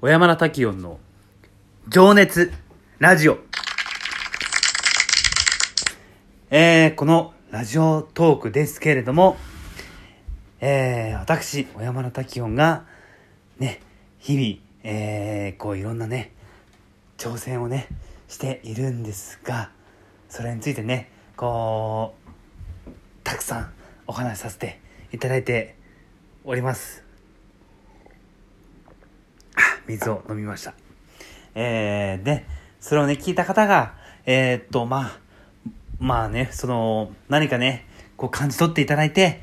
小山田滝音の情熱ラジオ。えー、このラジオトークですけれども、えー、私、小山田滝音が、ね、日々、えー、こういろんなね、挑戦をね、しているんですが、それについてね、こう、たくさんお話しさせていただいております。水を飲みました。えー、で、それをね、聞いた方が、えー、っと、まあ、まあね、その、何かね、こう感じ取っていただいて、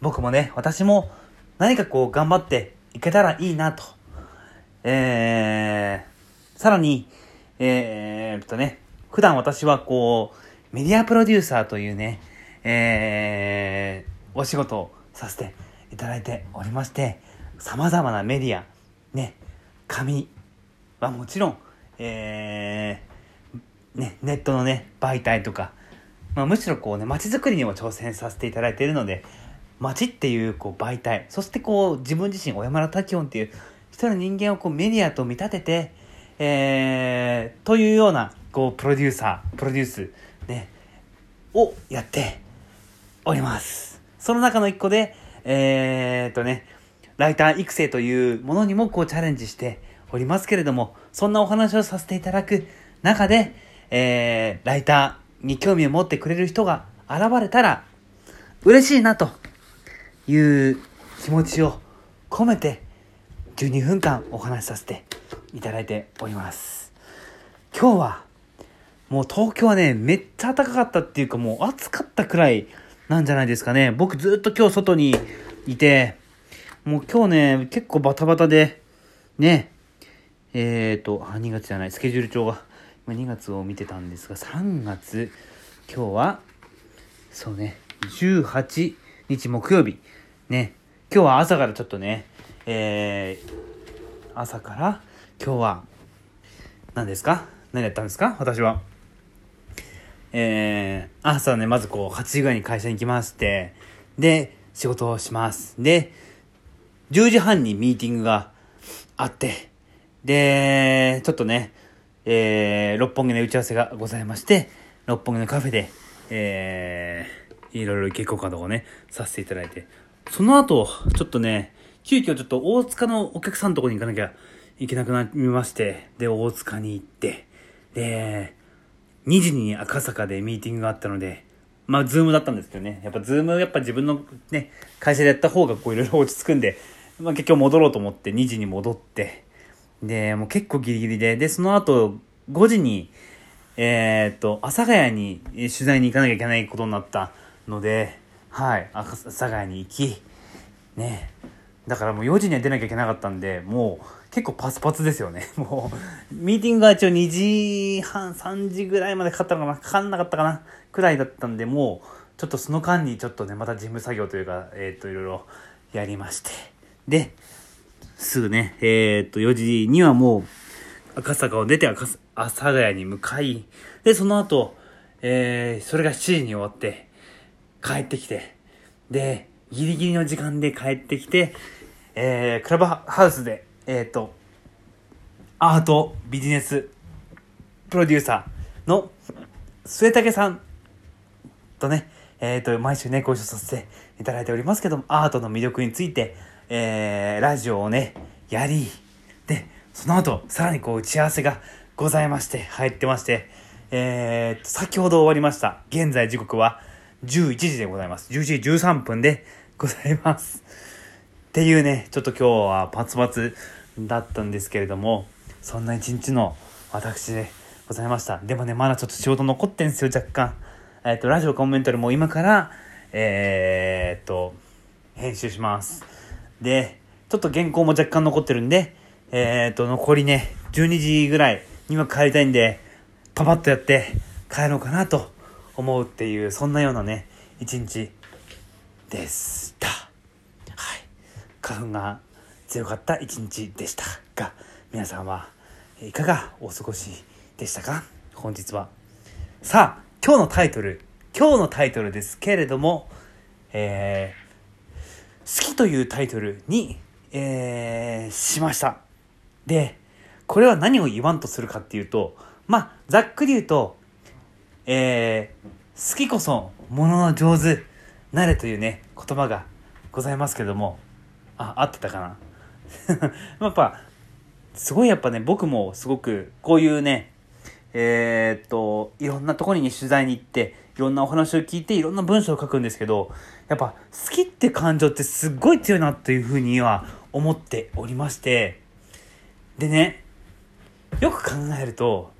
僕もね、私も何かこう頑張っていけたらいいなと。えー、さらに、えー、っとね、普段私はこう、メディアプロデューサーというね、えー、お仕事をさせていただいておりまして、様々なメディア、紙はもちろん、えー、ね、ネットのね、媒体とか、まあ、むしろこうね、街づくりにも挑戦させていただいているので、街っていうこう媒体、そしてこう自分自身、小山田滝音っていう一人の人間をこうメディアと見立てて、えー、というような、こう、プロデューサー、プロデュース、ね、をやっております。その中の一個で、えー、っとね、ライター育成というものにもこうチャレンジしておりますけれども、そんなお話をさせていただく中で、えー、ライターに興味を持ってくれる人が現れたら、嬉しいなという気持ちを込めて、12分間お話しさせていただいております。今日は、もう東京はね、めっちゃ暖かかったっていうかもう暑かったくらいなんじゃないですかね。僕ずっと今日外にいて、もう今日ね、結構バタバタで、ね、えっ、ー、と、あ、2月じゃない、スケジュール帳が、今2月を見てたんですが、3月、今日は、そうね、18日木曜日、ね、今日は朝からちょっとね、えー、朝から今日は、何ですか？何やったんですか？私は。えー、朝ね、まずこう、8時ぐらいに会社に来まして、で、仕事をします。で、10時半にミーティングがあって、で、ちょっとね、えー、六本木の打ち合わせがございまして、六本木のカフェで、えー、いろいろ結構稼働をね、させていただいて、その後、ちょっとね、急遽ちょっと大塚のお客さんのとこに行かなきゃいけなくなりまして、で、大塚に行って、で、2時に赤坂でミーティングがあったので、まあ、 Zoom だったんですけどね。やっぱ、 Zoom、やっぱ自分のね、会社でやった方がこういろいろ落ち着くんで、まあ、結局戻ろうと思って2時に戻って、で、もう結構ギリギリで、で、その後5時に、えー、っと、阿佐ヶ谷に取材に行かなきゃいけないことになったので、はい、阿佐ヶ谷に行き、ね、だからもう4時には出なきゃいけなかったんで、もう結構パツパツですよね。もう、ミーティングが一応2時半、3時ぐらいまでかかったのかなかかんなかったかなくらいだったんで、もう、ちょっとその間にちょっとね、また事務作業というか、えー、っと、いろいろやりまして。で、すぐね、えー、っと、4時にはもう、赤坂を出て赤阿佐ヶ谷に向かい、で、その後、えー、それが7時に終わって、帰ってきて、で、ギリギリの時間で帰ってきて、えー、クラブハウスで、えー、っと、アートビジネスプロデューサーの末竹さんとね、えっ、と、毎週ね、ご一緒させていただいておりますけども、アートの魅力について、えー、ラジオをね、やり、で、その後、さらにこう、打ち合わせがございまして、入ってまして、えー、先ほど終わりました。現在時刻は11時でございます。11時13分でございます。っていうね、ちょっと今日はパツパツだったんですけれども、そんな一日の私でございました。でもね、まだちょっと仕事残ってんすよ、若干。えっ、と、ラジオコメントでも今から、えー、っと、編集します。で、ちょっと原稿も若干残ってるんで、えー、っと、残りね、12時ぐらいには帰りたいんで、パパッとやって帰ろうかなと思うっていう、そんなようなね、一日でした。はい。花粉が強かった一日でしたが、皆さんはいかがお過ごしでしたか？本日は。さあ、今日のタイトル、今日のタイトルですけれども、えー、好きというタイトルに、えー、しました。で、これは何を言わんとするかっていうと、まあ、ざっくり言うと、えー、好きこそ、ものの上手、なれというね、言葉がございますけども、あ、合ってたかな？やっぱ、すごいやっぱね、僕もすごく、こういうね、えー、っと、いろんなところに取材に行って、いろんなお話を聞いて、いろんな文章を書くんですけど、やっぱ好きって感情ってすっごい強いなというふうには思っておりまして、でね、よく考えると、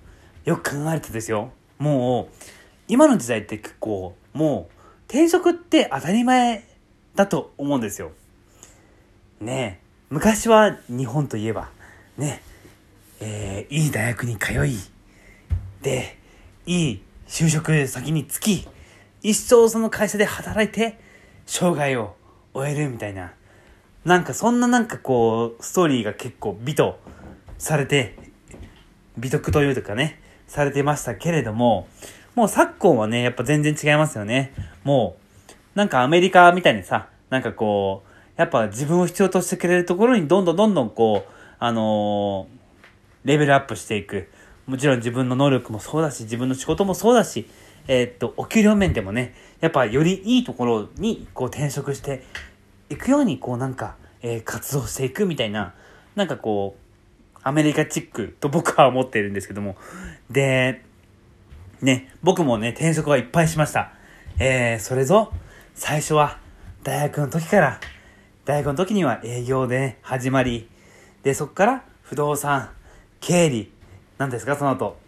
よく考えるとですよ、もう、今の時代って結構、もう、転職って当たり前だと思うんですよ。ね昔は日本といえば、ね、えー、いい大学に通い、で、いい就職先につき、一生その会社で働いて、生涯を終えるみたいな、なんかそんななんかこう、ストーリーが結構美とされて、美徳というかね、されてましたけれども、もう昨今はね、やっぱ全然違いますよね。もう、なんかアメリカみたいにさ、なんかこう、やっぱ自分を必要としてくれるところにどんどんどんどんこう、あのー、レベルアップしていく。もちろん自分の能力もそうだし、自分の仕事もそうだし、えー、っと、お給料面でもね、やっぱよりいいところにこう転職していくように、こうなんか、えー、活動していくみたいな、なんかこう、アメリカチックと僕は思ってるんですけども。で、ね、僕もね、転職はいっぱいしました。えー、それぞ、最初は大学の時から、大学の時には営業で、始まり、で、そこから不動産、経理、何ですか、その後。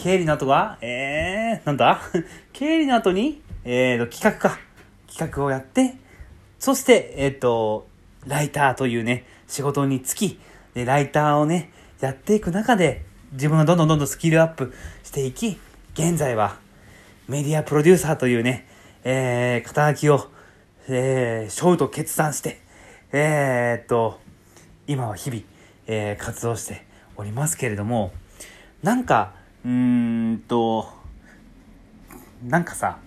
経理の後は、えー、なんだ？経理の後に、えーと、企画か。企画をやって、そして、えっ、ー、と、ライターというね、仕事に就き、で、ライターをね、やっていく中で、自分がどんどんどんどんスキルアップしていき、現在は、メディアプロデューサーというね、えー、肩書きを、えー、ショーと決断して、えー、っと、今は日々、えー、活動しておりますけれども、なんか、うーんと、なんかさ、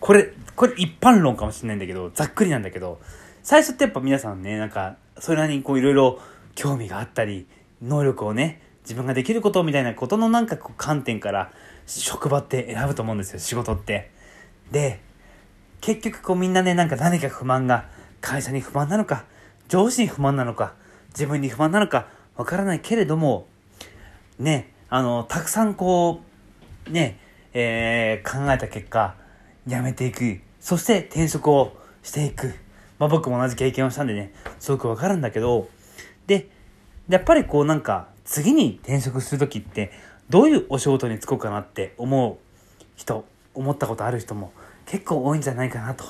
これ、これ一般論かもしれないんだけど、ざっくりなんだけど、最初ってやっぱ皆さんね、なんか、それなりにこういろいろ興味があったり、能力をね、自分ができることみたいなことのなんかこう観点から職場って選ぶと思うんですよ、仕事って。で、結局こうみんなね、なんか何か不満が、会社に不満なのか、上司に不満なのか、自分に不満なのか、わからないけれども、ね、あの、たくさんこう、ね、えー、考えた結果、辞めていく。そして転職をしていく。まあ僕も同じ経験をしたんでね、すごくわかるんだけど、で、やっぱりこうなんか、次に転職する時って、どういうお仕事に就こうかなって思う人、思ったことある人も結構多いんじゃないかなと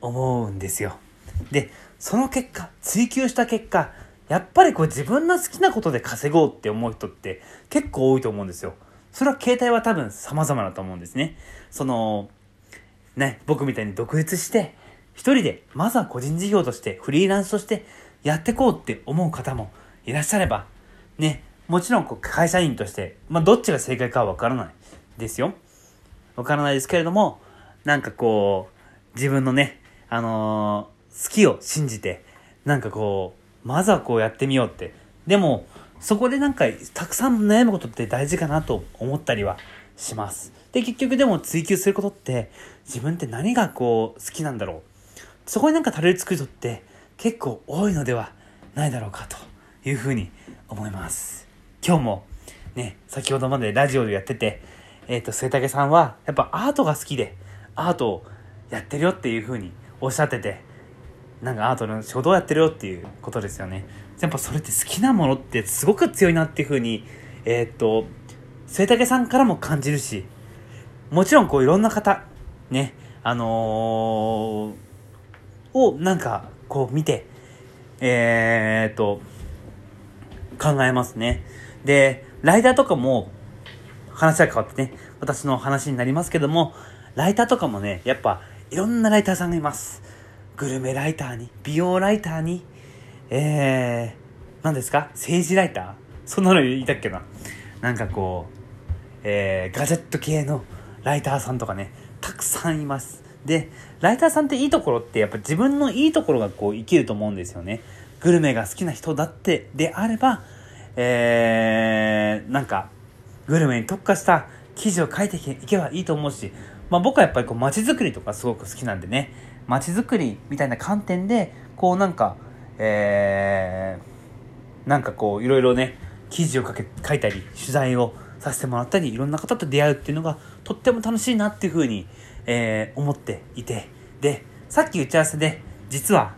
思うんですよ。で、その結果、追求した結果、やっぱりこう自分の好きなことで稼ごうって思う人って結構多いと思うんですよ。それは形態は多分様々だと思うんですね。その、ね、僕みたいに独立して、一人で、まずは個人事業として、フリーランスとしてやってこうって思う方もいらっしゃれば、ね、もちろんこう会社員として、まあどっちが正解かはわからないですよ。わからないですけれども、なんかこう、自分のね、あのー、好きを信じて、なんかこう、まずはこうやってみようって。でも、そこでなんか、たくさん悩むことって大事かなと思ったりはします。で、結局でも追求することって、自分って何がこう、好きなんだろう。そこになんかたどり着く人って結構多いのではないだろうかというふうに思います。今日もね、先ほどまでラジオでやってて、えっ、ー、と、末竹さんはやっぱアートが好きで、アートをやってるよっていうふうにおっしゃってて、なんかアートの仕事をやってるよっていうことですよね。やっぱそれって好きなものってすごく強いなっていうふうに、えー、っと、末竹さんからも感じるし、もちろんこういろんな方、ね、あのー、をなんかこう見て、えー、っと、考えますね。で、ライターとかも話が変わってね、私の話になりますけども、ライターとかもね、やっぱいろんなライターさんがいます。グルメライターに、美容ライターに、えー、何ですか？政治ライター？そんなの言いたっけななんかこう、えー、ガジェット系のライターさんとかね、たくさんいます。で、ライターさんっていいところってやっぱ自分のいいところがこう生きると思うんですよね。グルメが好きな人だってであれば、えー、なんか、グルメに特化した記事を書いていけばいいと思うし、まあ僕はやっぱりこう街づくりとかすごく好きなんでね、街づくりみたいな観点で、こうなんか、えー、なんかこういろいろね、記事を書け書いたり、取材をさせてもらったり、いろんな方と出会うっていうのがとっても楽しいなっていうふうに、えー、思っていて、で、さっき打ち合わせで、実は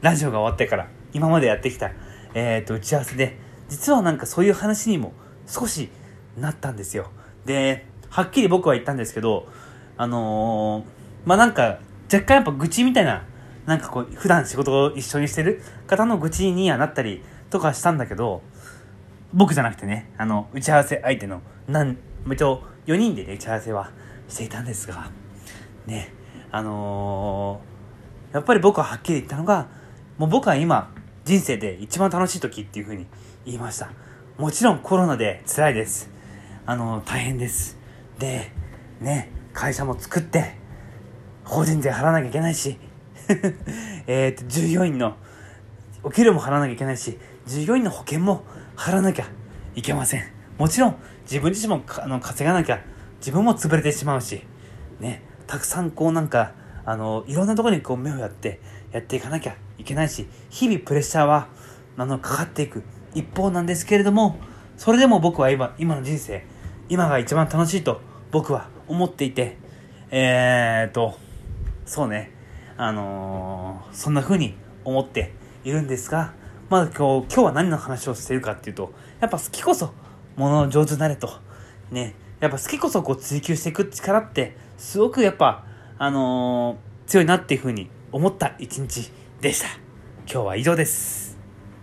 ラジオが終わってから、今までやってきた、え、ー、と、打ち合わせで、実はなんかそういう話にも少しなったんですよ。で、はっきり僕は言ったんですけど、あのー、まあ、なんか、若干やっぱ愚痴みたいな、なんかこう、普段仕事を一緒にしてる方の愚痴にはなったりとかしたんだけど、僕じゃなくてね、あの、打ち合わせ相手の、なん、一応4人でね、打ち合わせはしていたんですが、ね、あのー、やっぱり僕ははっきり言ったのが、もう僕は今、人生で一番楽しい時っていうふうに言いました。もちろんコロナで辛いです。あの、大変です。で、ね、会社も作って、法人税払わなきゃいけないし、えっと、従業員のお給料も払わなきゃいけないし、従業員の保険も払わなきゃいけません。もちろん、自分自身もあの稼がなきゃ、自分も潰れてしまうし、ね、たくさんこうなんか、あの、いろんなところにこう目をやって、やっていかなきゃいけないし、日々プレッシャーは、あの、かかっていく一方なんですけれども、それでも僕は今、今の人生、今が一番楽しいと僕は思っていて、えーと、そうね、あのー、そんな風に思っているんですが、まず今日、今日は何の話をしているかっていうと、やっぱ好きこそ、もの上手になれと。ね、やっぱ好きこそこう追求していく力って、すごくやっぱ、あのー、強いなっていう風に思った一日でした。今日は以上です。